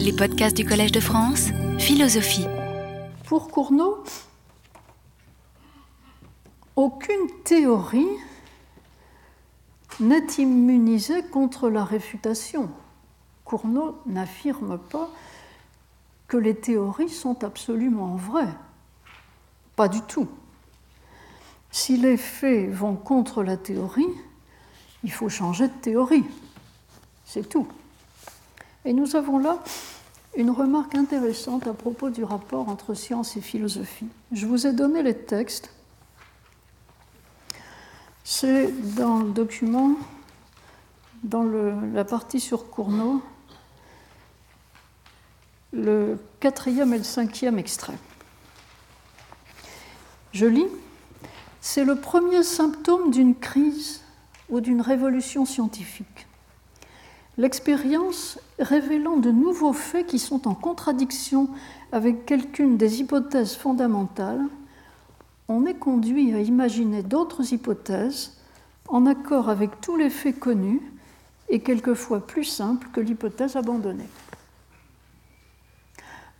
Les podcasts du Collège de France, philosophie. Pour Cournot, aucune théorie n'est immunisée contre la réfutation. Cournot n'affirme pas que les théories sont absolument vraies. Pas du tout. Si les faits vont contre la théorie, il faut changer de théorie. C'est tout. Et nous avons là une remarque intéressante à propos du rapport entre science et philosophie. Je vous ai donné les textes. C'est dans le document, dans la partie sur Cournot, le quatrième et le cinquième extrait. Je lis, c'est le premier symptôme d'une crise ou d'une révolution scientifique. L'expérience révélant de nouveaux faits qui sont en contradiction avec quelqu'une des hypothèses fondamentales, on est conduit à imaginer d'autres hypothèses en accord avec tous les faits connus et quelquefois plus simples que l'hypothèse abandonnée.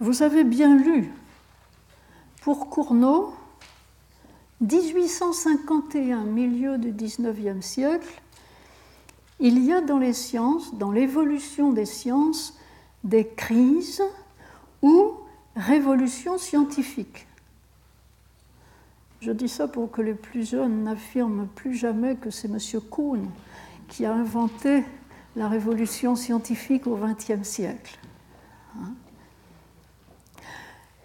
Vous avez bien lu, pour Cournot, 1851, milieu du XIXe siècle, il y a dans les sciences, dans l'évolution des sciences, des crises ou révolutions scientifiques. Je dis ça pour que les plus jeunes n'affirment plus jamais que c'est M. Kuhn qui a inventé la révolution scientifique au XXe siècle.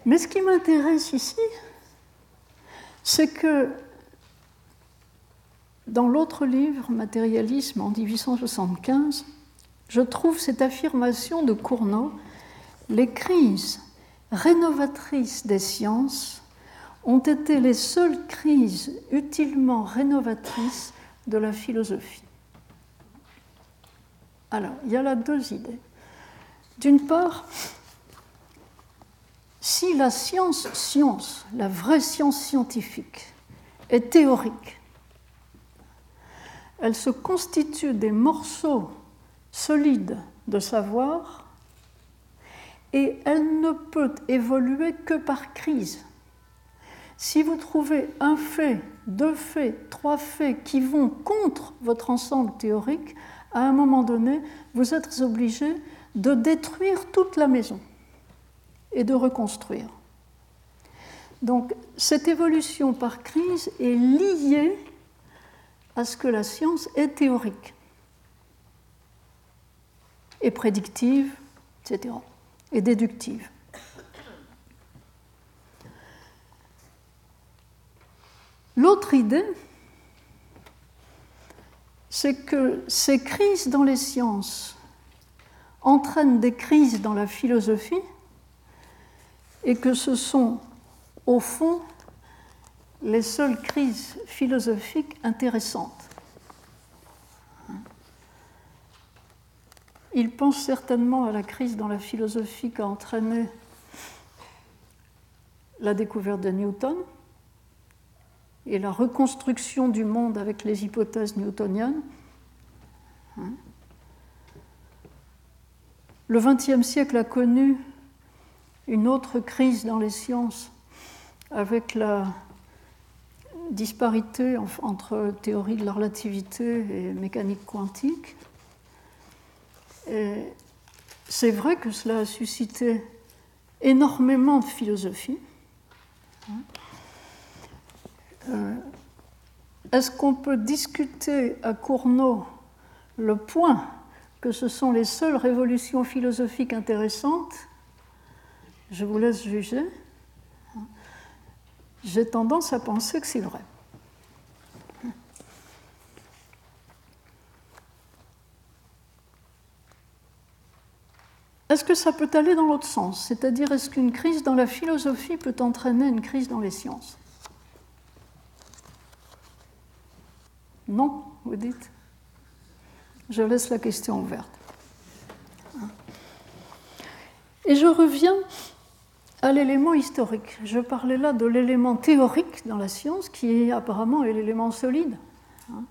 Mais ce qui m'intéresse ici, c'est que dans l'autre livre, Matérialisme, en 1875, je trouve cette affirmation de Cournot Les crises rénovatrices des sciences ont été les seules crises utilement rénovatrices de la philosophie. Alors, il y a là deux idées. D'une part, si la science, science, la vraie science scientifique, est théorique, elle se constitue des morceaux solides de savoir et elle ne peut évoluer que par crise. Si vous trouvez un fait, deux faits, trois faits qui vont contre votre ensemble théorique, à un moment donné, vous êtes obligé de détruire toute la maison et de reconstruire. Donc cette évolution par crise est liée à ce que la science est théorique et prédictive, etc., et déductive. L'autre idée, c'est que ces crises dans les sciences entraînent des crises dans la philosophie et que ce sont, au fond, les seules crises philosophiques intéressantes. Il pense certainement à la crise dans la philosophie qu'a entraîné la découverte de Newton et la reconstruction du monde avec les hypothèses newtoniennes. Le XXe siècle a connu une autre crise dans les sciences avec la disparité entre théorie de la relativité et mécanique quantique. C'est vrai que cela a suscité énormément de philosophie. Euh, est-ce qu'on peut discuter à Cournot le point que ce sont les seules révolutions philosophiques intéressantes? Je vous laisse juger j'ai tendance à penser que c'est vrai. Est-ce que ça peut aller dans l'autre sens? C'est-à-dire, est-ce qu'une crise dans la philosophie peut entraîner une crise dans les sciences? Non, vous dites? Je laisse la question ouverte. Et je reviens à l'élément historique. Je parlais là de l'élément théorique dans la science qui est apparemment l'élément solide. Hein.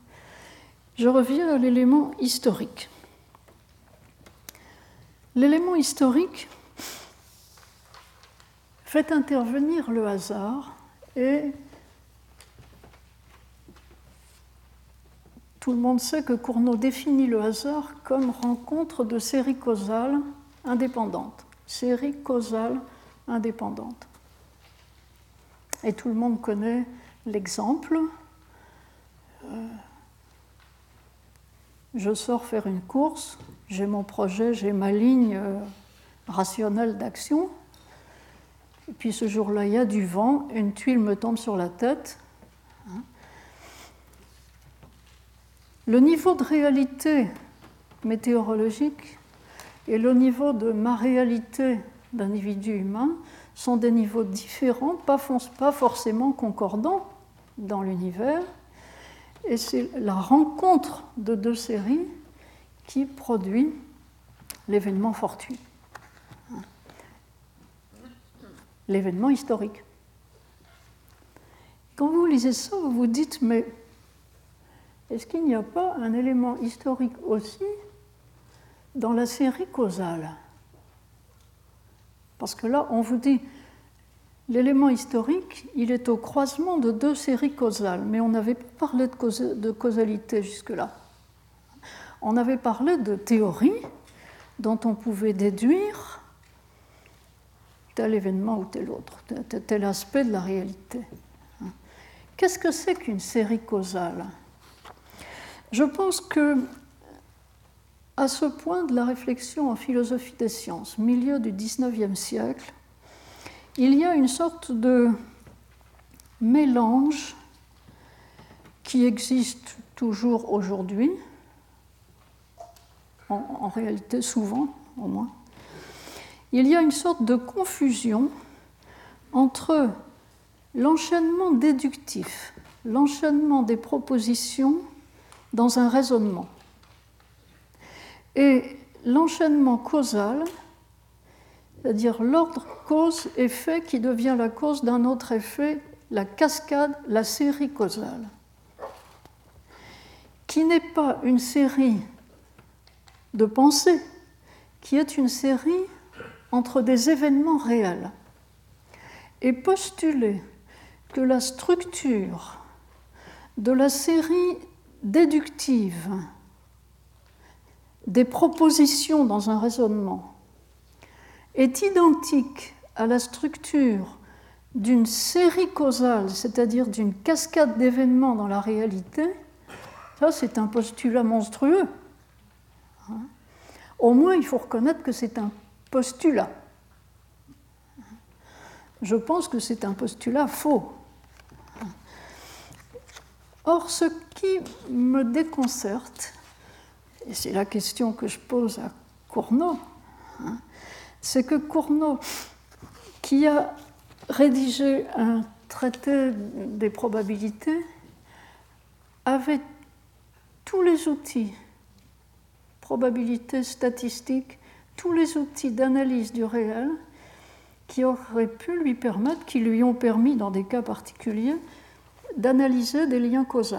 Je reviens à l'élément historique. L'élément historique fait intervenir le hasard et tout le monde sait que Cournot définit le hasard comme rencontre de séries causales indépendantes. Séries causales indépendantes. Et tout le monde connaît l'exemple. Euh, je sors faire une course, j'ai mon projet, j'ai ma ligne euh, rationnelle d'action. Et puis ce jour-là, il y a du vent, une tuile me tombe sur la tête. Hein. Le niveau de réalité météorologique et le niveau de ma réalité d'individu humain sont des niveaux différents, pas, pas forcément concordants dans l'univers. Et c'est la rencontre de deux séries qui produit l'événement fortuit, l'événement historique. Quand vous lisez ça, vous vous dites, mais est-ce qu'il n'y a pas un élément historique aussi dans la série causale? Parce que là, on vous dit, l'élément historique, il est au croisement de deux séries causales, mais on n'avait pas parlé de causalité jusque-là. On avait parlé de théories dont on pouvait déduire tel événement ou tel autre, tel aspect de la réalité. Qu'est-ce que c'est qu'une série causale? Je pense que à ce point de la réflexion en philosophie des sciences, milieu du XIXe siècle, il y a une sorte de mélange qui existe toujours aujourd'hui, en, réalité souvent au moins, il y a une sorte de confusion entre l'enchaînement déductif, l'enchaînement des propositions dans un raisonnement, et l'enchaînement causal, c'est-à-dire l'ordre cause-effet qui devient la cause d'un autre effet, la cascade, la série causale, qui n'est pas une série de pensée, qui est une série entre des événements réels. Et postuler que la structure de la série déductive des propositions dans un raisonnement est identique à la structure d'une série causale, c'est-à-dire d'une cascade d'événements dans la réalité, ça c'est un postulat monstrueux. Au moins, il faut reconnaître que c'est un postulat. Je pense que c'est un postulat faux. Or, ce qui me déconcerte, et c'est la question que je pose à Cournot, hein, c'est que Cournot, qui a rédigé un traité des probabilités, avait tous les outils probabilité statistique, tous les outils d'analyse du réel qui auraient pu lui permettre, qui lui ont permis dans des cas particuliers, d'analyser des liens causaux,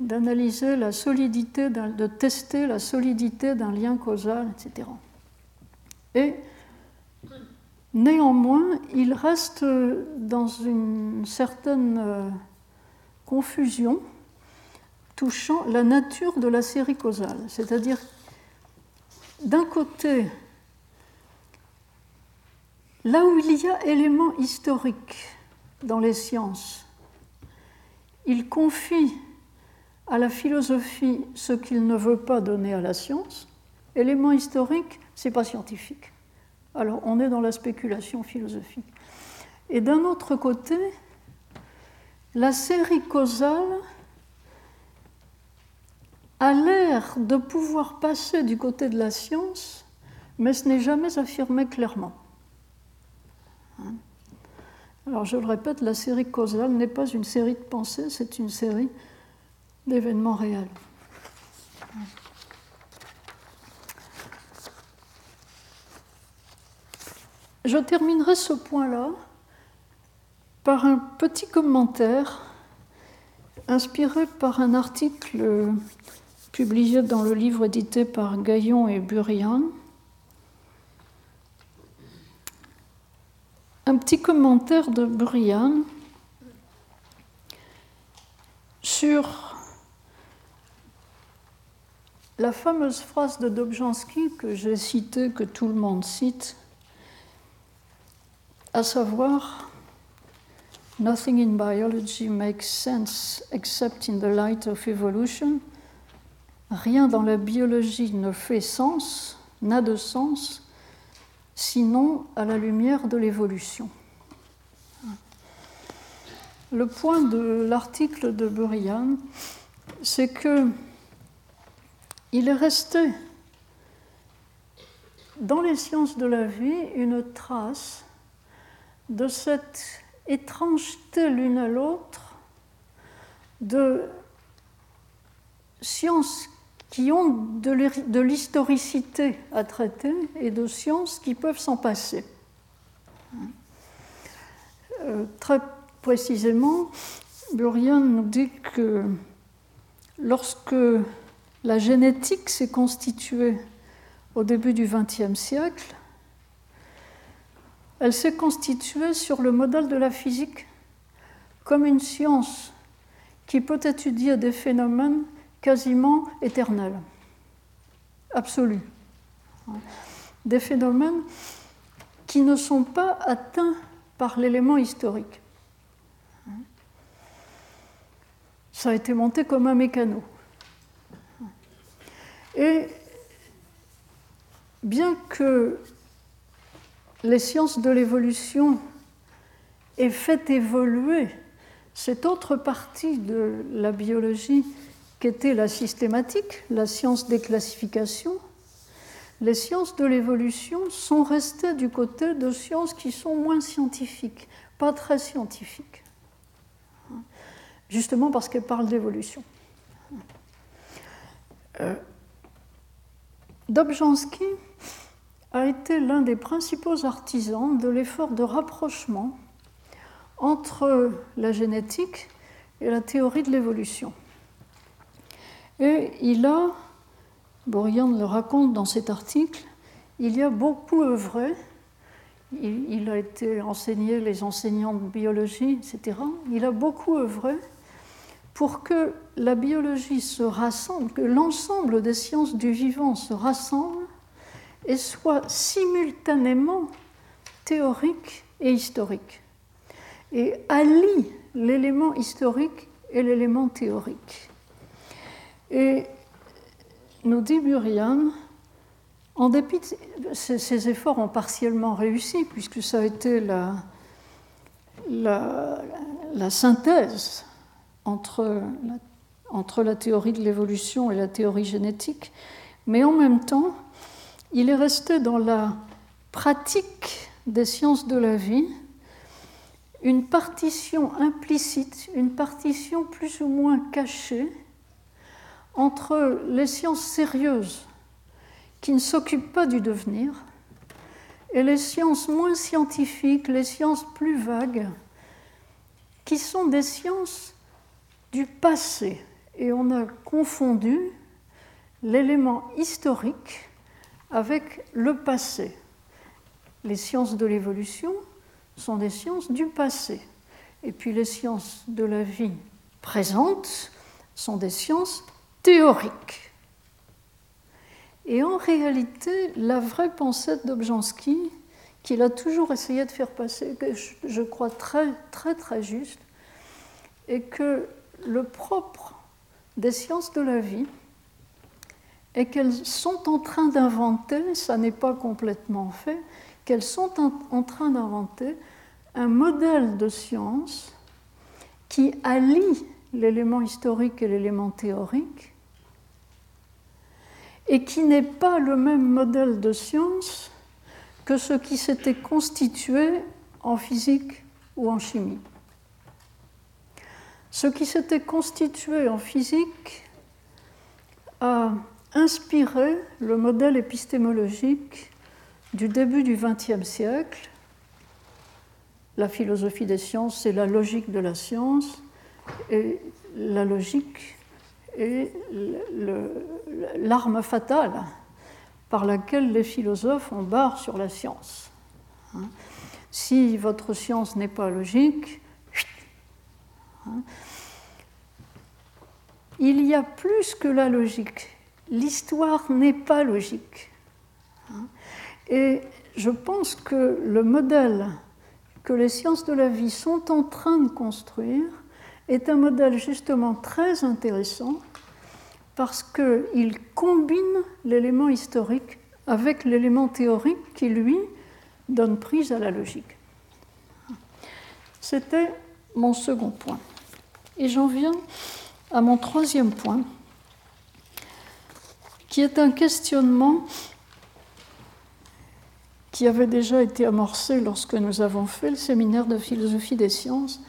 d'analyser la solidité, de tester la solidité d'un lien causal, etc. Et néanmoins, il reste dans une certaine euh, confusion touchant la nature de la série causale. C'est-à-dire, d'un côté, là où il y a éléments historiques dans les sciences, il confie à la philosophie ce qu'il ne veut pas donner à la science. Élément historique, c'est pas scientifique. Alors on est dans la spéculation philosophique. Et d'un autre côté, la série causale a l'air de pouvoir passer du côté de la science, mais ce n'est jamais affirmé clairement. Hein? Alors je le répète, la série causale n'est pas une série de pensées, c'est une série d'événements réels. Je terminerai ce point-là par un petit commentaire inspiré par un article publié dans le livre édité par Gaillon et Burian. Un petit commentaire de Burian sur la fameuse phrase de Dobzhansky que j'ai citée, que tout le monde cite, à savoir Nothing in biology makes sense except in the light of evolution. Rien dans la biologie ne fait sens, n'a de sens, sinon à la lumière de l'évolution. Le point de l'article de Burian, c'est que il est resté dans les sciences de la vie une trace de cette étrangeté l'une à l'autre de sciences qui ont de l'historicité à traiter et de sciences qui peuvent s'en passer. Euh, très précisément, Burian nous dit que lorsque la génétique s'est constituée au début du XXe siècle, elle s'est constituée sur le modèle de la physique comme une science qui peut étudier des phénomènes quasiment éternels, absolus. Des phénomènes qui ne sont pas atteints par l'élément historique. Ça a été monté comme un mécano. Et bien que les sciences de l'évolution aient fait évoluer cette autre partie de la biologie qu'était la systématique, la science des classifications, les sciences de l'évolution sont restées du côté de sciences qui sont moins scientifiques, pas très scientifiques, justement parce qu'elles parlent d'évolution. Euh, Dobzhansky a été l'un des principaux artisans de l'effort de rapprochement entre la génétique et la théorie de l'évolution. Et il a, Borian le raconte dans cet article, il y a beaucoup œuvré, il, a été enseigné les enseignants de biologie, etc. Il a beaucoup œuvré pour que la biologie se rassemble, que l'ensemble des sciences du vivant se rassemble et soit simultanément théorique et historique, et allie l'élément historique et l'élément théorique. Et nous dit Burian, en dépit de ces, efforts ont partiellement réussi, puisque ça a été la, synthèse entre la, entre la théorie de l'évolution et la théorie génétique, mais en même temps, il est resté dans la pratique des sciences de la vie une partition implicite, une partition plus ou moins cachée entre les sciences sérieuses qui ne s'occupent pas du devenir et les sciences moins scientifiques, les sciences plus vagues, qui sont des sciences du passé. Et on a confondu l'élément historique avec le passé. Les sciences de l'évolution sont des sciences du passé. Et puis les sciences de la vie présente sont des sciences théoriques. Et en réalité, la vraie pensée d'Objansky, qu'il a toujours essayé de faire passer, que je crois très très très juste, est que le propre des sciences de la vie, et qu'elles sont en train d'inventer, ça n'est pas complètement fait, qu'elles sont en train d'inventer un modèle de science qui allie l'élément historique et l'élément théorique et qui n'est pas le même modèle de science que ce qui s'était constitué en physique ou en chimie. Ce qui s'était constitué en physique a inspiré le modèle épistémologique du début du XXe siècle. La philosophie des sciences, c'est la logique de la science, et la logique est l'arme fatale par laquelle les philosophes ont barre sur la science. Si votre science n'est pas logique, il y a plus que la logique. L'histoire n'est pas logique. Hein. Et je pense que le modèle que les sciences de la vie sont en train de construire est un modèle justement très intéressant parce qu'il combine l'élément historique avec l'élément théorique qui, lui, donne prise à la logique. C'était mon second point. Et j'en viens à mon troisième point, qui est un questionnement qui avait déjà été amorcé lorsque nous avons fait le séminaire de philosophie des sciences,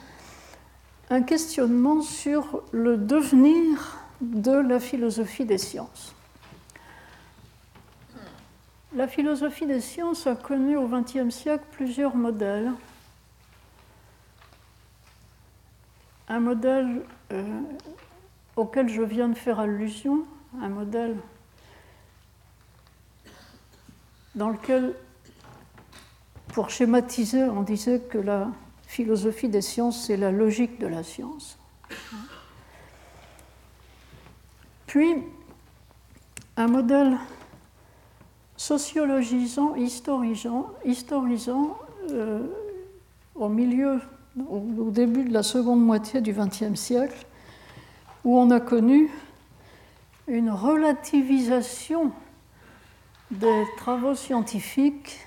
un questionnement sur le devenir de la philosophie des sciences. La philosophie des sciences a connu au XXe siècle plusieurs modèles. Un modèle euh, auquel je viens de faire allusion, un modèle dans lequel, pour schématiser, on disait que la philosophie des sciences, c'est la logique de la science. Puis, un modèle sociologisant, historisant, historisant euh, au milieu, au, début de la seconde moitié du XXe siècle, où on a connu une relativisation des travaux scientifiques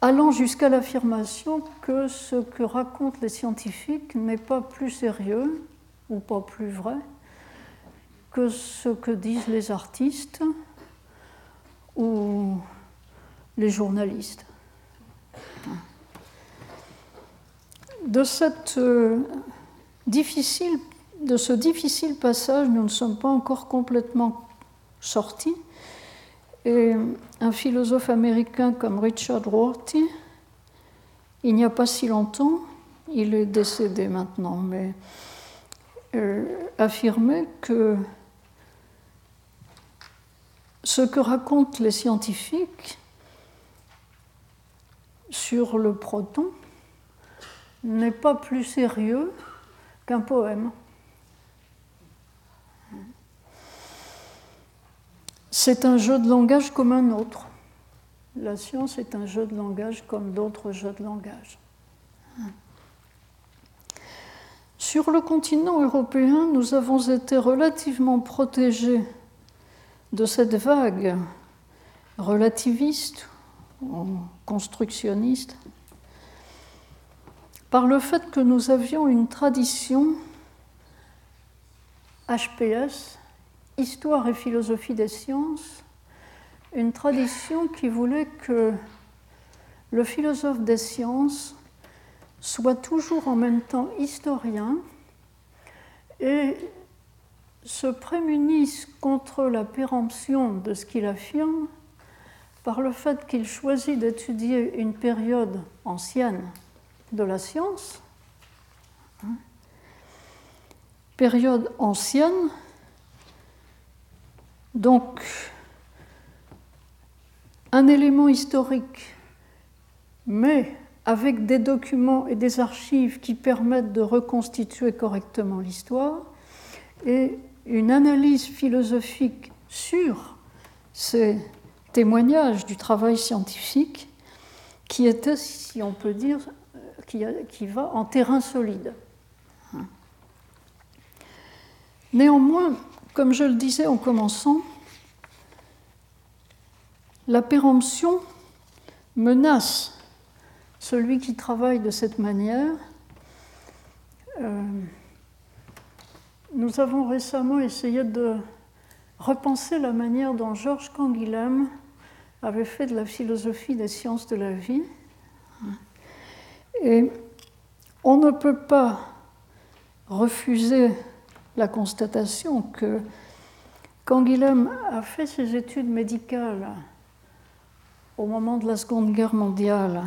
allant jusqu'à l'affirmation que ce que racontent les scientifiques n'est pas plus sérieux ou pas plus vrai que ce que disent les artistes ou les journalistes. Euh, de ce difficile passage, nous ne sommes pas encore complètement sortis. Un philosophe américain comme Richard Rorty, il n'y a pas si longtemps, il est décédé maintenant, mais euh, affirmait que ce que racontent les scientifiques sur le proton n'est pas plus sérieux qu'un poème. C'est un jeu de langage comme un autre. La science est un jeu de langage comme d'autres jeux de langage. Sur le continent européen, nous avons été relativement protégés de cette vague relativiste constructionniste par le fait que nous avions une tradition HPS, Histoire et philosophie des sciences, une tradition qui voulait que le philosophe des sciences soit toujours en même temps historien et se prémunissent contre la péremption de ce qu'il affirme par le fait qu'il choisit d'étudier une période ancienne de la science, hein, période ancienne, donc un élément historique, mais avec des documents et des archives qui permettent de reconstituer correctement l'histoire, et une analyse philosophique sur ces témoignages du travail scientifique qui était, si on peut dire, qui, qui va en terrain solide. Néanmoins, comme je le disais en commençant, la péremption menace celui qui travaille de cette manière. Euh, nous avons récemment essayé de repenser la manière dont Georges Canguilhem avait fait de la philosophie des sciences de la vie. Et on ne peut pas refuser la constatation que Canguilhem a fait ses études médicales au moment de la Seconde Guerre mondiale,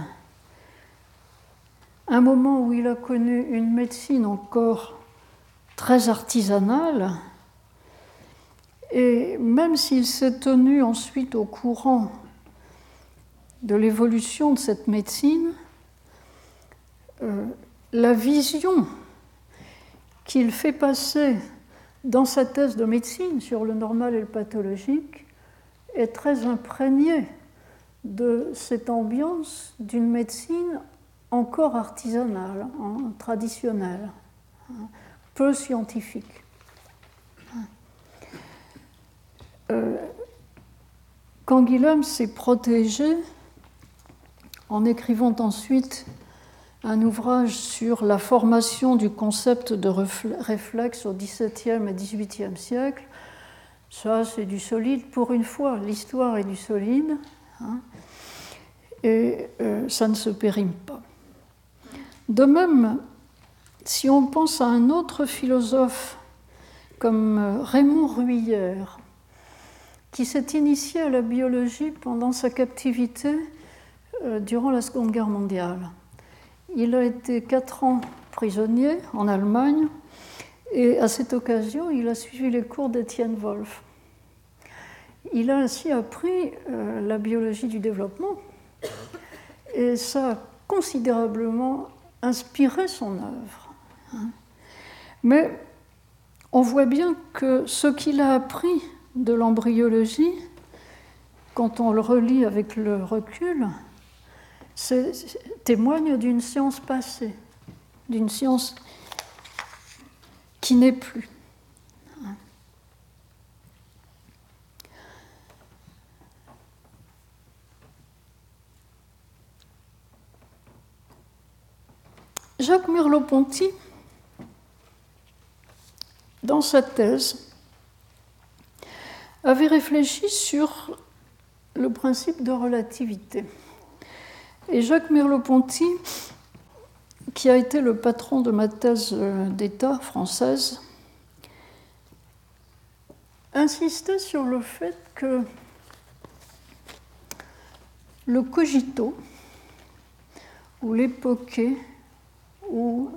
un moment où il a connu une médecine encore très artisanal. Et même s'il s'est tenu ensuite au courant de l'évolution de cette médecine, euh, la vision qu'il fait passer dans sa thèse de médecine sur le normal et le pathologique est très imprégnée de cette ambiance d'une médecine encore artisanale, hein, traditionnelle, hein, peu scientifique. Euh, Canguilhem s'est protégé en écrivant ensuite un ouvrage sur la formation du concept de réflexe au XVIIe et XVIIIe siècle. Ça, c'est du solide pour une fois. L'histoire est du solide. Hein, et euh, ça ne se périme pas. De même, si on pense à un autre philosophe comme euh, Raymond Ruyère, qui s'est initié à la biologie pendant sa captivité durant la Seconde Guerre mondiale. Il a été quatre ans prisonnier en Allemagne et à cette occasion, il a suivi les cours d'Étienne Wolff. Il a ainsi appris euh, la biologie du développement et ça a considérablement inspiré son œuvre. Hein. Mais on voit bien que ce qu'il a appris de l'embryologie, quand on le relit avec le recul, témoigne d'une science passée, d'une science qui n'est plus. Jacques Merleau-Ponty, dans sa thèse, avait réfléchi sur le principe de relativité. Et Jacques Merleau-Ponty, qui a été le patron de ma thèse euh, d'État française, insistait sur le fait que le cogito, ou l'époqué, ou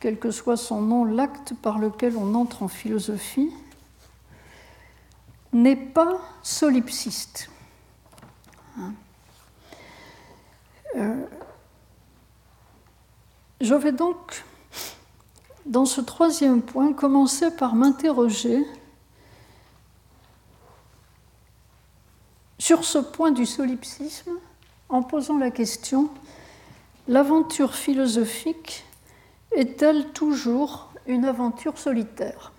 quel que soit son nom, l'acte par lequel on entre en philosophie, n'est pas solipsiste. Hein. Je vais donc, dans ce troisième point, commencer par m'interroger sur ce point du solipsisme en posant la question, l'aventure philosophique est-elle toujours une aventure solitaire?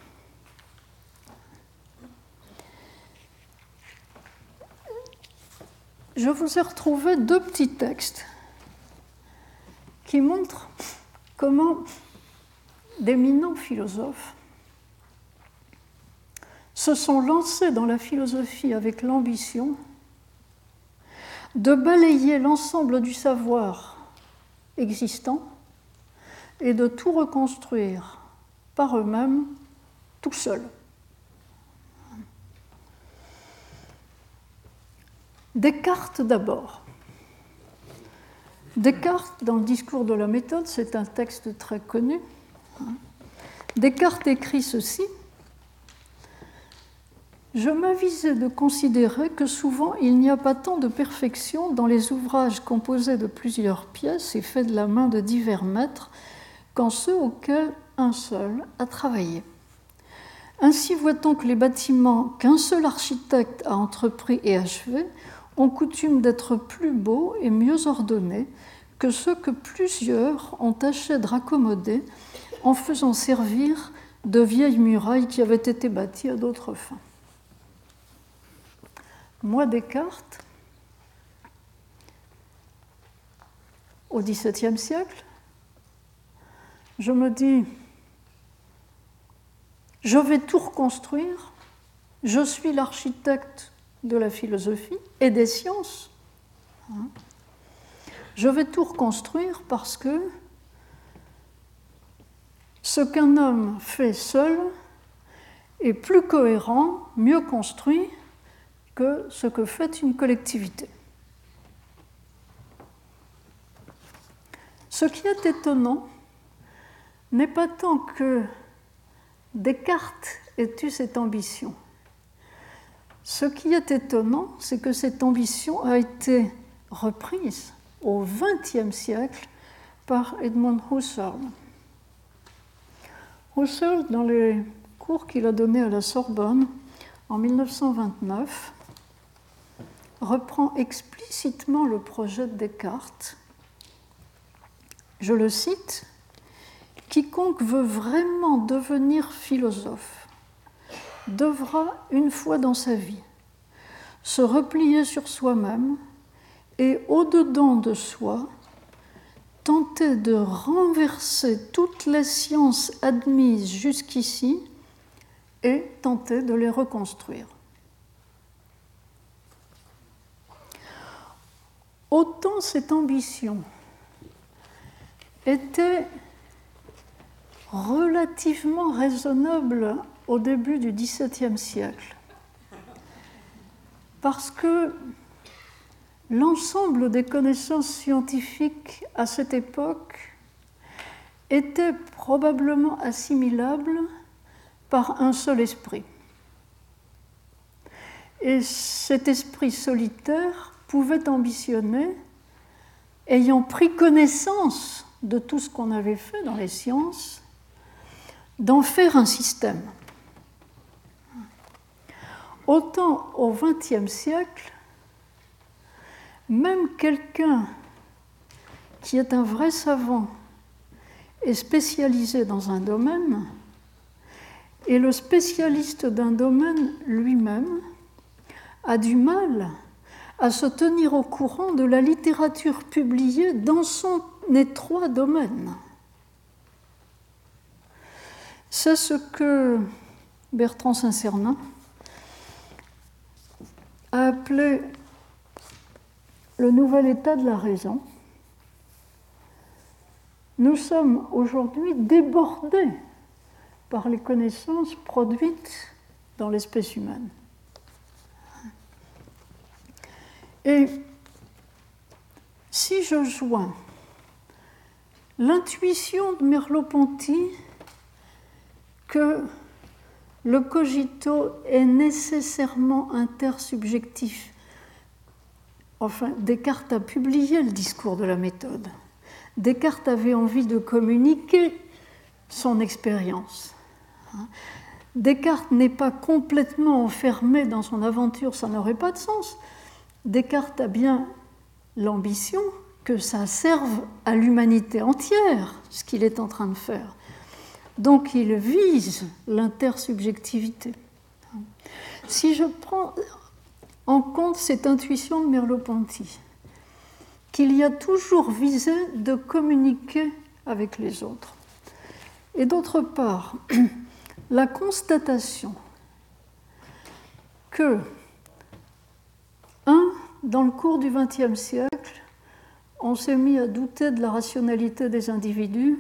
Je vous ai retrouvé deux petits textes qui montrent comment d'éminents philosophes se sont lancés dans la philosophie avec l'ambition de balayer l'ensemble du savoir existant et de tout reconstruire par eux-mêmes tout seuls. Descartes d'abord. Descartes, dans le discours de la méthode, c'est un texte très connu. Descartes écrit ceci. Je m'avisais de considérer que souvent il n'y a pas tant de perfection dans les ouvrages composés de plusieurs pièces et faits de la main de divers maîtres qu'en ceux auxquels un seul a travaillé. Ainsi voit-on que les bâtiments qu'un seul architecte a entrepris et achevés ont coutume d'être plus beaux et mieux ordonnés que ceux que plusieurs ont tâché de raccommoder en faisant servir de vieilles murailles qui avaient été bâties à d'autres fins. Moi, Descartes, au XVIIe siècle, je me dis, je vais tout reconstruire, je suis l'architecte de la philosophie et des sciences. Hein. Je vais tout reconstruire parce que ce qu'un homme fait seul est plus cohérent, mieux construit que ce que fait une collectivité. Ce qui est étonnant n'est pas tant que Descartes ait eu cette ambition, Ce qui est étonnant, c'est que cette ambition a été reprise au XXe siècle par Edmund Husserl. Husserl, dans les cours qu'il a donnés à la Sorbonne en 1929, reprend explicitement le projet de Descartes. Je le cite, Quiconque veut vraiment devenir philosophe devra, une fois dans sa vie, se replier sur soi-même et au-dedans de soi, tenter de renverser toutes les sciences admises jusqu'ici et tenter de les reconstruire. Autant cette ambition était relativement raisonnable au début du XVIIe siècle, parce que l'ensemble des connaissances scientifiques à cette époque était probablement assimilable par un seul esprit. Et cet esprit solitaire pouvait ambitionner, ayant pris connaissance de tout ce qu'on avait fait dans les sciences, d'en faire un système. Autant au XXe siècle, même quelqu'un qui est un vrai savant et spécialisé dans un domaine, et le spécialiste d'un domaine lui-même a du mal à se tenir au courant de la littérature publiée dans son étroit domaine. C'est ce que Bertrand Saint-Cernin a appelé le nouvel état de la raison. Nous sommes aujourd'hui débordés par les connaissances produites dans l'espèce humaine. Et si je joins l'intuition de Merleau-Ponty que le cogito est nécessairement intersubjectif. Enfin, Descartes a publié le discours de la méthode. Descartes avait envie de communiquer son expérience. Descartes n'est pas complètement enfermé dans son aventure, ça n'aurait pas de sens. Descartes a bien l'ambition que ça serve à l'humanité entière, ce qu'il est en train de faire. Donc il vise l'intersubjectivité. Si je prends en compte cette intuition de Merleau-Ponty, qu'il y a toujours visé de communiquer avec les autres, et d'autre part, la constatation que, un, dans le cours du XXe siècle, on s'est mis à douter de la rationalité des individus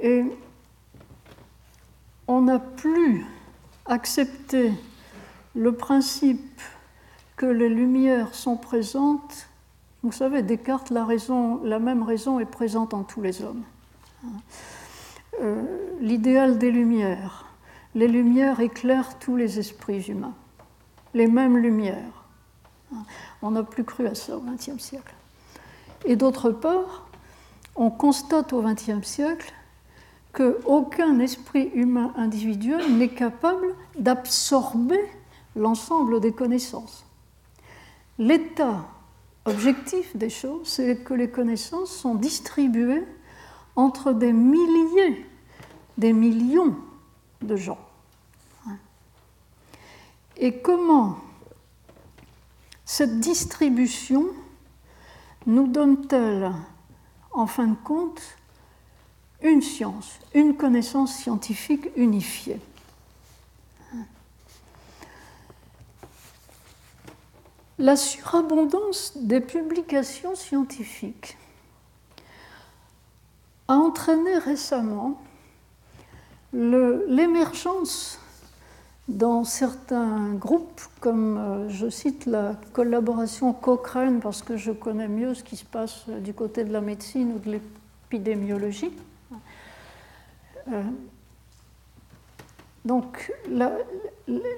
et on n'a plus accepté le principe que les lumières sont présentes. Vous savez, Descartes, la, même raison est présente en tous les hommes. Euh, l'idéal des lumières. Les lumières éclairent tous les esprits humains. Les mêmes lumières. On n'a plus cru à ça au XXe siècle. Et d'autre part, on constate au XXe siècle qu'aucun esprit humain individuel n'est capable d'absorber l'ensemble des connaissances. L'état objectif des choses, c'est que les connaissances sont distribuées entre des milliers, des millions de gens. Et comment cette distribution nous donne-t-elle, en fin de compte, une science, une connaissance scientifique unifiée. La surabondance des publications scientifiques a entraîné récemment l'émergence dans certains groupes, comme euh, je cite la collaboration Cochrane, parce que je connais mieux ce qui se passe du côté de la médecine ou de l'épidémiologie, euh, Donc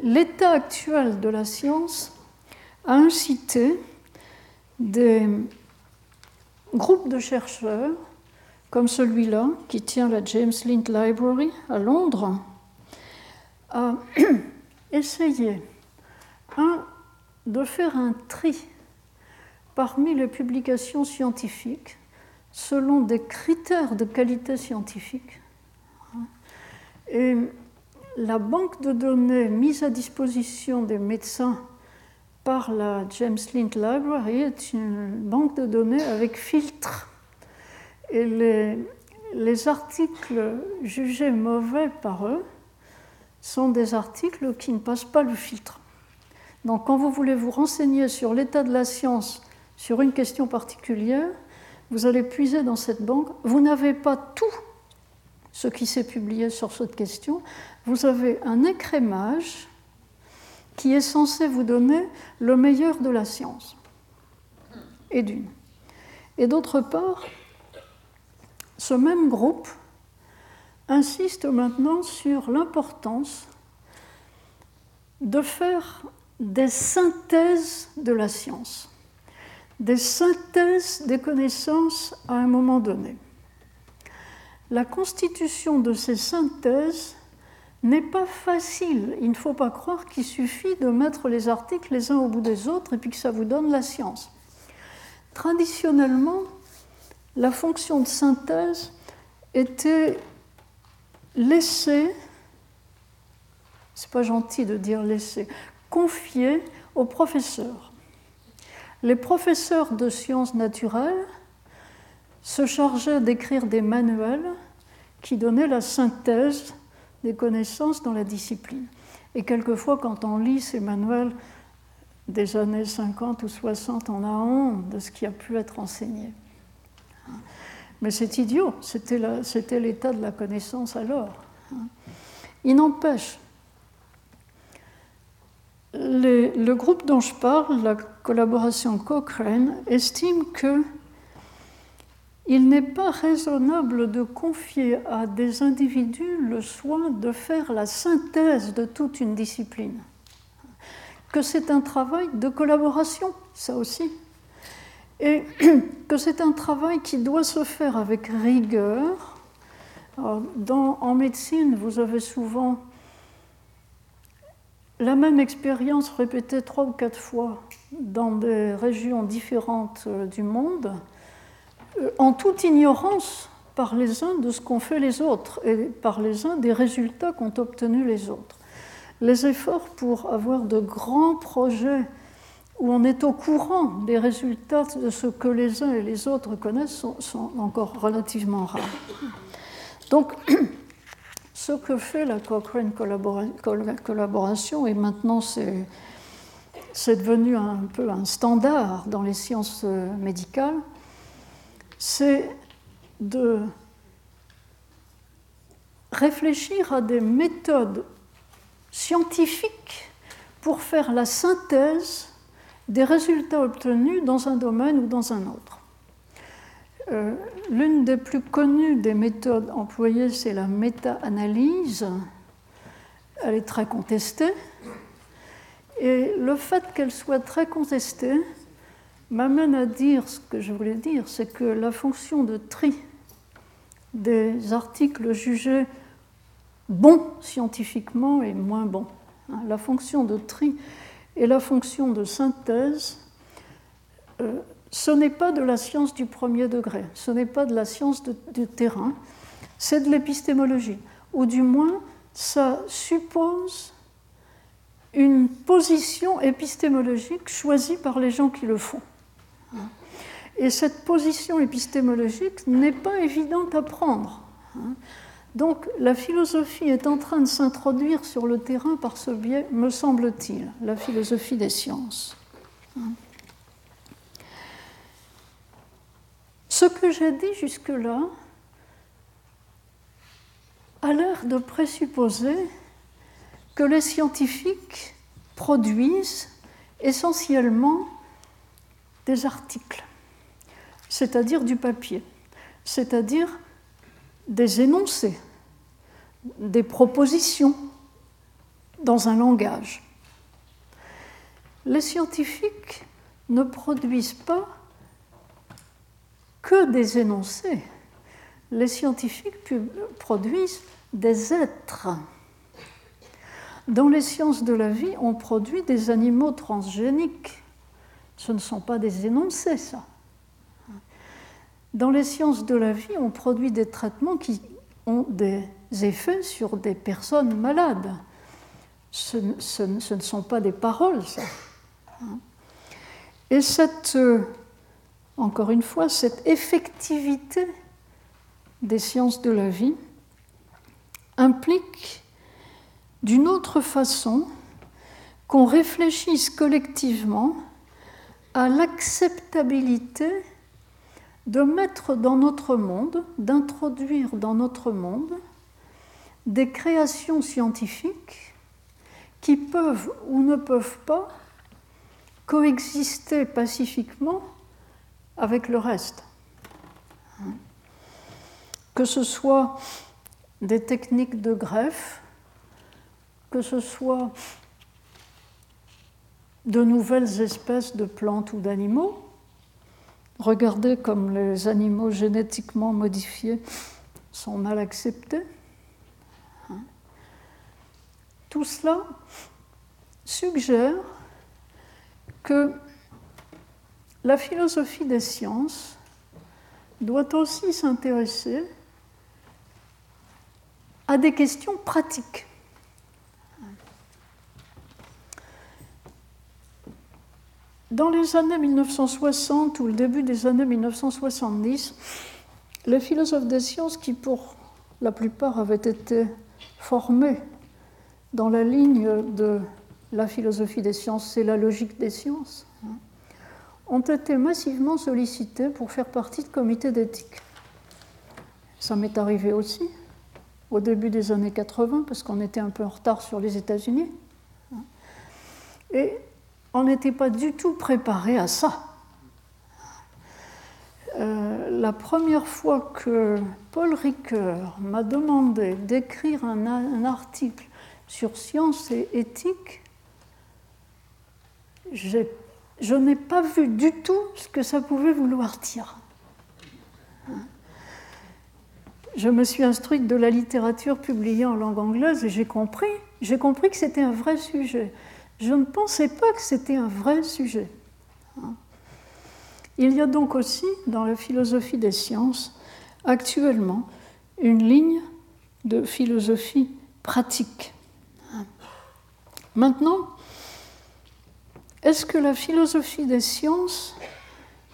l'état actuel de la science a incité des groupes de chercheurs comme celui-là, qui tient la James Lind Library à Londres, à essayer de faire un tri parmi les publications scientifiques selon des critères de qualité scientifique. Et la banque de données mise à disposition des médecins par la James Lind Library est une banque de données avec filtre. Et les, les articles jugés mauvais par eux sont des articles qui ne passent pas le filtre. Donc quand vous voulez vous renseigner sur l'état de la science sur une question particulière, vous allez puiser dans cette banque. Vous n'avez pas tout ce qui s'est publié sur cette question, vous avez un écrémage qui est censé vous donner le meilleur de la science, et d'une. Et d'autre part, ce même groupe insiste maintenant sur l'importance de faire des synthèses de la science, des synthèses des connaissances à un moment donné. La constitution de ces synthèses n'est pas facile. Il ne faut pas croire qu'il suffit de mettre les articles les uns au bout des autres et puis que ça vous donne la science. Traditionnellement, la fonction de synthèse était laissée, c'est pas gentil de dire laissée, confiée aux professeurs. Les professeurs de sciences naturelles se chargeaient d'écrire des manuels qui donnaient la synthèse des connaissances dans la discipline. Et quelquefois, quand on lit ces manuels des années 50 ou 60, on a honte de ce qui a pu être enseigné. Mais c'est idiot, c'était l'état de la connaissance alors. Il n'empêche, le groupe dont je parle, la collaboration Cochrane, estime que il n'est pas raisonnable de confier à des individus le soin de faire la synthèse de toute une discipline, que c'est un travail de collaboration, ça aussi, et que c'est un travail qui doit se faire avec rigueur. en médecine, vous avez souvent la même expérience répétée trois ou quatre fois dans des régions différentes euh, du monde en toute ignorance par les uns de ce qu'ont fait les autres et par les uns des résultats qu'ont obtenus les autres. Les efforts pour avoir de grands projets où on est au courant des résultats de ce que les uns et les autres connaissent sont, encore relativement rares. Donc, ce que fait la Cochrane collaboration, et maintenant c'est devenu un peu un standard dans les sciences euh, médicales, c'est de réfléchir à des méthodes scientifiques pour faire la synthèse des résultats obtenus dans un domaine ou dans un autre. Euh, l'une des plus connues des méthodes employées, c'est la méta-analyse. Elle est très contestée. Et le fait qu'elle soit très contestée m'amène à dire ce que je voulais dire, c'est que la fonction de tri des articles jugés bons scientifiquement et moins bons, hein, la fonction de tri et la fonction de synthèse, euh, ce n'est pas de la science du premier degré, ce n'est pas de la science du terrain, c'est de l'épistémologie, ou du moins ça suppose une position épistémologique choisie par les gens qui le font. Et cette position épistémologique n'est pas évidente à prendre. Donc la philosophie est en train de s'introduire sur le terrain par ce biais, me semble-t-il, la philosophie des sciences. Ce que j'ai dit jusque-là a l'air de présupposer que les scientifiques produisent essentiellement des articles, c'est-à-dire du papier, c'est-à-dire des énoncés, des propositions, dans un langage. Les scientifiques ne produisent pas que des énoncés. Les scientifiques produisent des êtres. Dans les sciences de la vie, on produit des animaux transgéniques. Ce ne sont pas des énoncés, ça. Dans les sciences de la vie, on produit des traitements qui ont des effets sur des personnes malades. Ce, ne sont pas des paroles, ça. Et cette, euh, encore une fois, cette effectivité des sciences de la vie implique d'une autre façon qu'on réfléchisse collectivement à l'acceptabilité de mettre dans notre monde, d'introduire dans notre monde des créations scientifiques qui peuvent ou ne peuvent pas coexister pacifiquement avec le reste. Que ce soit des techniques de greffe, que ce soit de nouvelles espèces de plantes ou d'animaux. Regardez comme les animaux génétiquement modifiés sont mal acceptés. Hein. Tout cela suggère que la philosophie des sciences doit aussi s'intéresser à des questions pratiques. Dans les années 1960 ou le début des années 1970, les philosophes des sciences, qui pour la plupart avaient été formés dans la ligne de la philosophie des sciences, c'est la logique des sciences, ont été massivement sollicités pour faire partie de comités d'éthique. Ça m'est arrivé aussi au début des années 80, parce qu'on était un peu en retard sur les États-Unis. Et on n'était pas du tout préparé à ça. Euh, la première fois que Paul Ricoeur m'a demandé d'écrire un, article sur science et éthique, je n'ai pas vu du tout ce que ça pouvait vouloir dire. Je me suis instruite de la littérature publiée en langue anglaise et j'ai compris, j'ai compris que c'était un vrai sujet je ne pensais pas que c'était un vrai sujet. Il y a donc aussi dans la philosophie des sciences actuellement une ligne de philosophie pratique. Maintenant, est-ce que la philosophie des sciences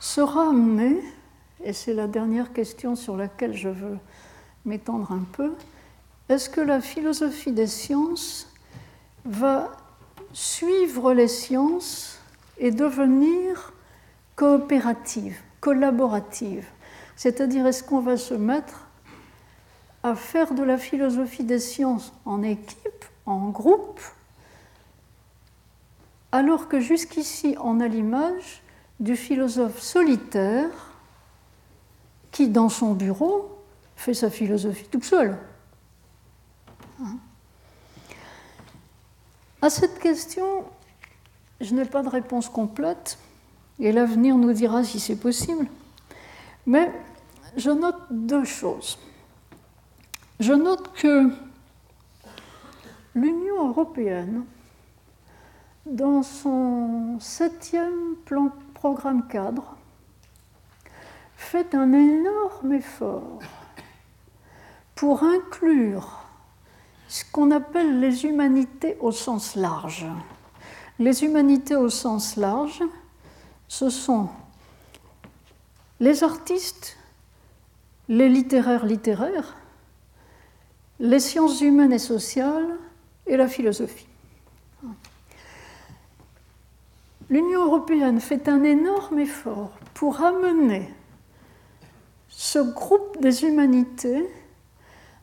sera amenée, et c'est la dernière question sur laquelle je veux m'étendre un peu, est-ce que la philosophie des sciences va suivre les sciences et devenir coopérative, collaborative. C'est-à-dire, est-ce qu'on va se mettre à faire de la philosophie des sciences en équipe, en groupe, alors que jusqu'ici on a l'image du philosophe solitaire qui, dans son bureau, fait sa philosophie tout seul. Hein? À cette question, je n'ai pas de réponse complète, et l'avenir nous dira si c'est possible, mais je note deux choses. Je note que l'Union européenne, dans son septième plan, programme cadre, fait un énorme effort pour inclure ce qu'on appelle les humanités au sens large. Les humanités au sens large, ce sont les artistes, les littéraires littéraires, les sciences humaines et sociales et la philosophie. L'Union européenne fait un énorme effort pour amener ce groupe des humanités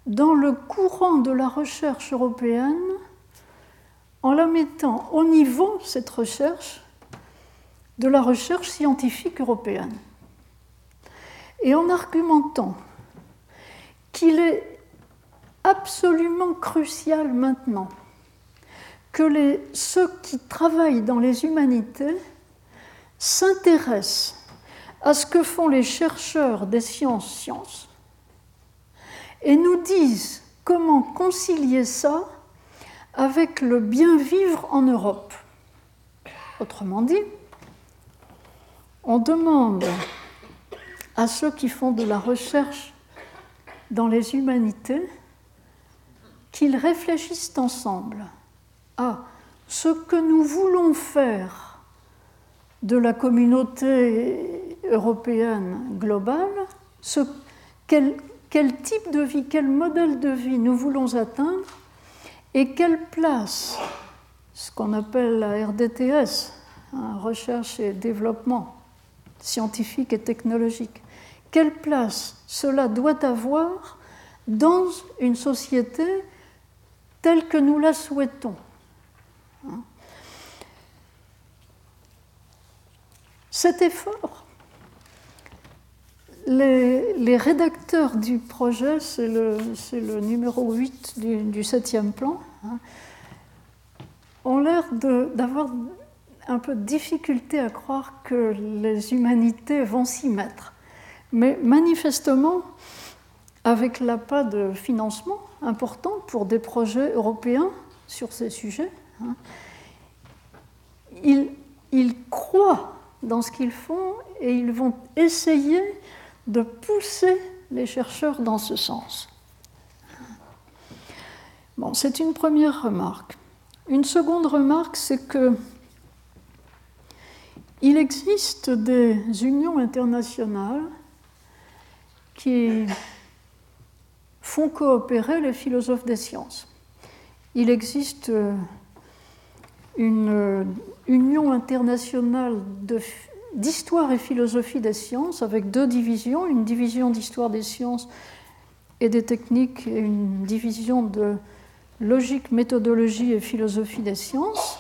dans le courant de la recherche européenne en la mettant au niveau, cette recherche, de la recherche scientifique européenne. Et en argumentant qu'il est absolument crucial maintenant que ceux qui travaillent dans les humanités s'intéressent à ce que font les chercheurs des sciences-sciences et nous disent comment concilier ça avec le bien vivre en Europe. Autrement dit, on demande à ceux qui font de la recherche dans les humanités qu'ils réfléchissent ensemble à ce que nous voulons faire de la communauté européenne globale, ce, quel, quel type de vie, quel modèle de vie nous voulons atteindre et quelle place, ce qu'on appelle la RDTS, hein, recherche et développement scientifique et technologique, quelle place cela doit avoir dans une société telle que nous la souhaitons. Hein. Cet effort, les, rédacteurs du projet, c'est le, numéro 8 du, septième plan, hein, ont l'air d'avoir un peu de difficulté à croire que les humanités vont s'y mettre. Mais manifestement, avec l'appât de financement important pour des projets européens sur ces sujets, hein, ils croient dans ce qu'ils font et ils vont essayer de pousser les chercheurs dans ce sens. Bon, c'est une première remarque. Une seconde remarque, c'est que il existe des unions internationales qui font coopérer les philosophes des sciences. Il existe une union internationale d'histoire et philosophie des sciences avec deux divisions, une division d'histoire des sciences et des techniques et une division de logique, méthodologie et philosophie des sciences.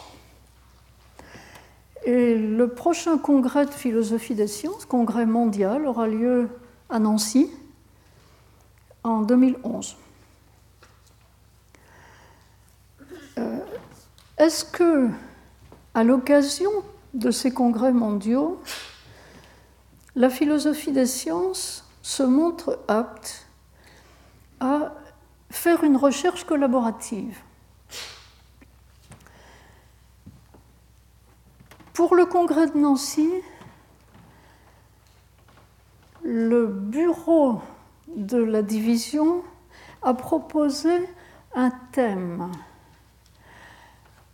Et le prochain congrès de philosophie des sciences, congrès mondial, aura lieu à Nancy en 2011. Euh, est-ce que, à l'occasion de ces congrès mondiaux, la philosophie des sciences se montre apte à faire une recherche collaborative. Pour le congrès de Nancy, le bureau de la division a proposé un thème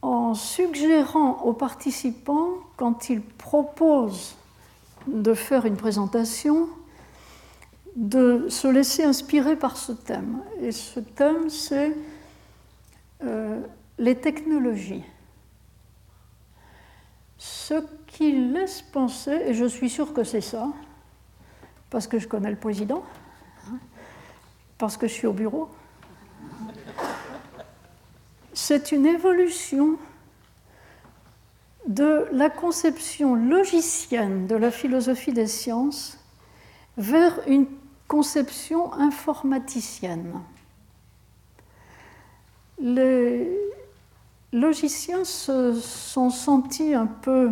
en suggérant aux participants, quand ils proposent de faire une présentation, de se laisser inspirer par ce thème. Et ce thème, c'est euh, les technologies. Ce qui laisse penser, et je suis sûre que c'est ça, parce que je connais le président, parce que je suis au bureau, c'est une évolution de la conception logicienne de la philosophie des sciences vers une conception informaticienne. Les, logiciens se sont sentis un peu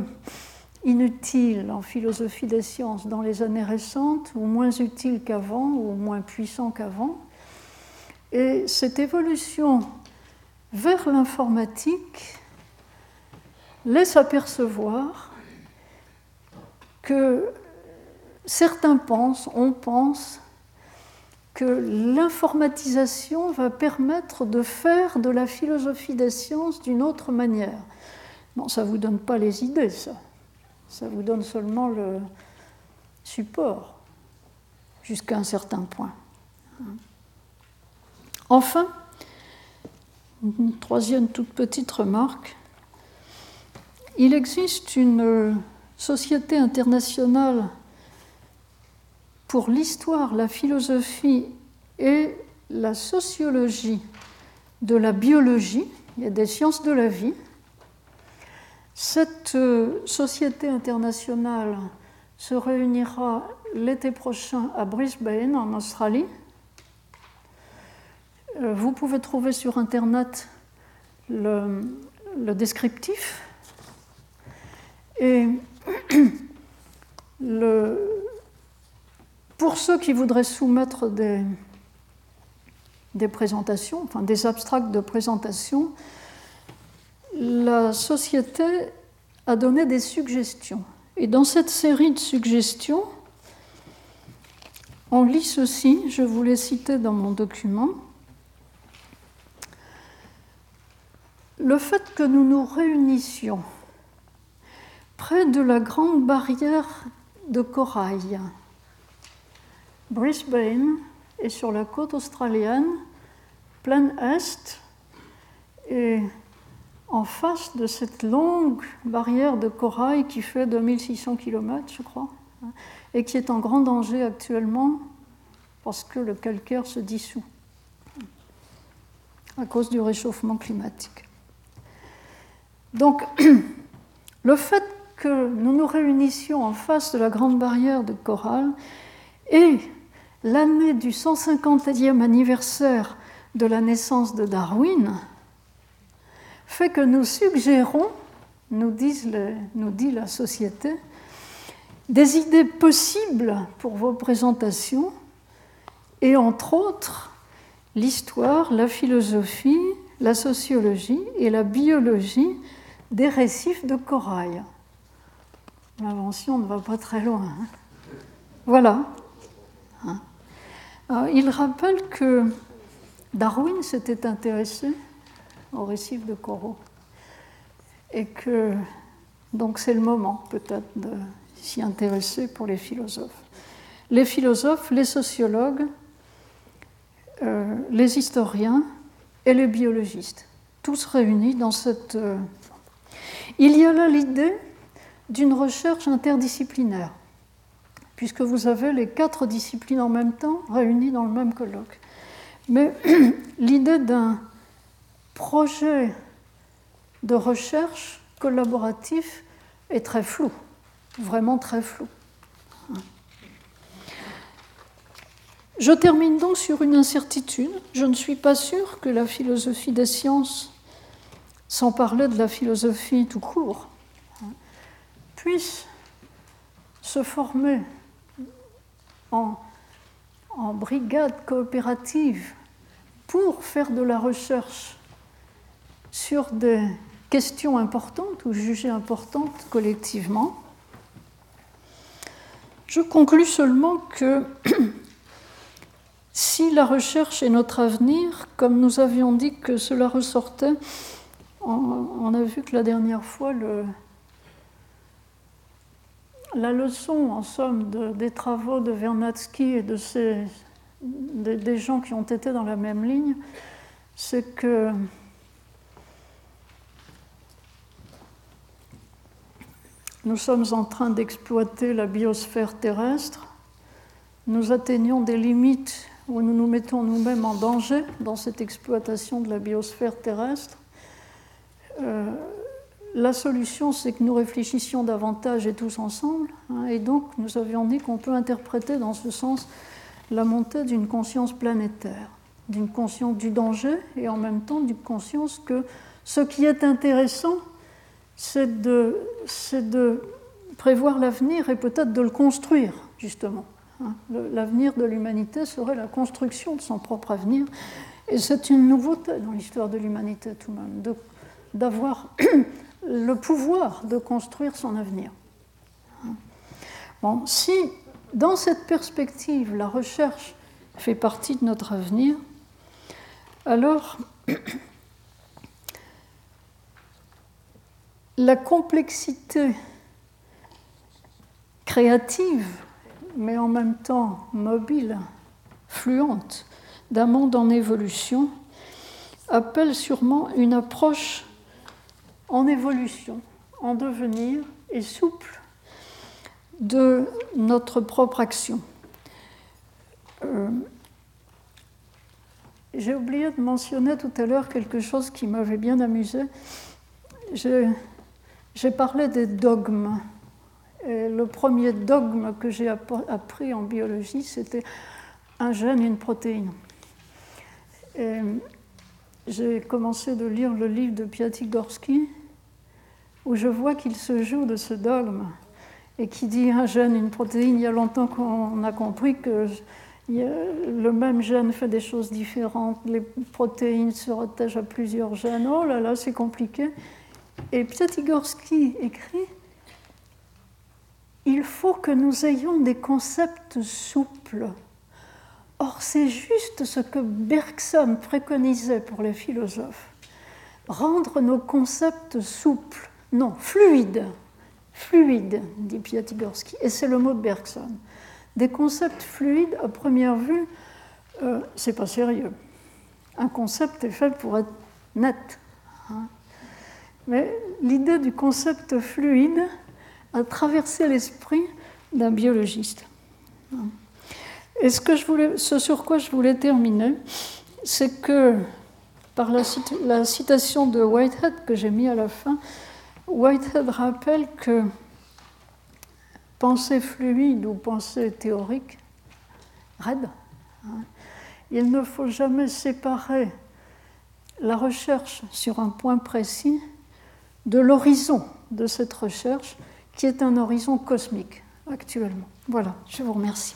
inutiles en philosophie des sciences dans les années récentes, ou moins utiles qu'avant, ou moins puissants qu'avant. Et cette évolution vers l'informatique laisse apercevoir que certains pensent, on pense, que l'informatisation va permettre de faire de la philosophie des sciences d'une autre manière. Non, ça ne vous donne pas les idées, ça. Ça vous donne seulement le support, jusqu'à un certain point. Enfin, une troisième toute petite remarque. Il existe une société internationale pour l'histoire, la philosophie et la sociologie de la biologie et des sciences de la vie. Cette euh, société internationale se réunira l'été prochain à Brisbane, en Australie. Euh, vous pouvez trouver sur Internet le, descriptif. Et pour ceux qui voudraient soumettre des, des présentations, enfin des abstracts de présentation, la société a donné des suggestions. Et dans cette série de suggestions, on lit ceci, je vous l'ai cité dans mon document. Le fait que nous nous réunissions près de la grande barrière de corail, Brisbane est sur la côte australienne, plein est, et en face de cette longue barrière de corail qui fait 2600 km, je crois, et qui est en grand danger actuellement parce que le calcaire se dissout à cause du réchauffement climatique. Donc, le fait que nous nous réunissions en face de la grande barrière de corail et l'année du 150e anniversaire de la naissance de Darwin fait que nous suggérons, nous, nous dit la société, des idées possibles pour vos présentations et entre autres l'histoire, la philosophie, la sociologie et la biologie des récifs de corail. L'invention ne va pas très loin. Hein. voilà. Hein. il rappelle que Darwin s'était intéressé aux récifs de coraux et que donc c'est le moment peut-être de s'y intéresser pour les philosophes. Les philosophes, les sociologues, euh, les historiens et les biologistes, tous réunis dans cette... Euh, il y a là l'idée d'une recherche interdisciplinaire, puisque vous avez les quatre disciplines en même temps réunies dans le même colloque. Mais l'idée d'un projet de recherche collaboratif est très flou, vraiment très flou. Je termine donc sur une incertitude. Je ne suis pas sûre que la philosophie des sciences, sans parler de la philosophie tout court, puisse se former en, en brigade coopérative pour faire de la recherche sur des questions importantes ou jugées importantes collectivement. Je conclus seulement que si la recherche est notre avenir, comme nous avions dit que cela ressortait, on, a vu que la dernière fois, la leçon, en somme, des travaux de Vernadsky et de ces, des gens qui ont été dans la même ligne, c'est que Nous sommes en train d'exploiter la biosphère terrestre. Nous atteignons des limites où nous nous mettons nous-mêmes en danger dans cette exploitation de la biosphère terrestre. Euh, la solution, c'est que nous réfléchissions davantage et tous ensemble. Hein, et donc, nous avions dit qu'on peut interpréter dans ce sens la montée d'une conscience planétaire, d'une conscience du danger et en même temps d'une conscience que ce qui est intéressant, c'est de, prévoir l'avenir et peut-être de le construire, justement. Hein. L'avenir de l'humanité serait la construction de son propre avenir. Et c'est une nouveauté dans l'histoire de l'humanité tout de même, d'avoir le pouvoir de construire son avenir. Bon, si dans cette perspective la recherche fait partie de notre avenir, alors la complexité créative, mais en même temps mobile, fluente, d'un monde en évolution, appelle sûrement une approche en évolution, en devenir et souple de notre propre action. Euh, j'ai oublié de mentionner tout à l'heure quelque chose qui m'avait bien amusé. J'ai parlé des dogmes. Et le premier dogme que j'ai appris en biologie, c'était un gène, une protéine. J'ai commencé de lire le livre de Piatigorsky, où je vois qu'il se joue de ce dogme et qui dit un gène, une protéine. Il y a longtemps qu'on a compris que le même gène fait des choses différentes. Les protéines se rattachent à plusieurs gènes. Oh là là, c'est compliqué. Et Piatigorsky écrit il faut que nous ayons des concepts souples. Or, c'est juste ce que Bergson préconisait pour les philosophes. Rendre nos concepts souples, non, fluides. Fluides, dit Piatigorsky, et c'est le mot de Bergson. Des concepts fluides, à première vue, euh, c'est pas sérieux. Un concept est fait pour être net. Hein. Mais l'idée du concept fluide, a traversé l'esprit d'un biologiste. Et ce, que je voulais, ce sur quoi je voulais terminer, c'est que par la, citation de Whitehead que j'ai mis à la fin, Whitehead rappelle que pensée fluide ou pensée théorique, raide, hein, il ne faut jamais séparer la recherche sur un point précis de l'horizon de cette recherche qui est un horizon cosmique actuellement. Voilà, je vous remercie.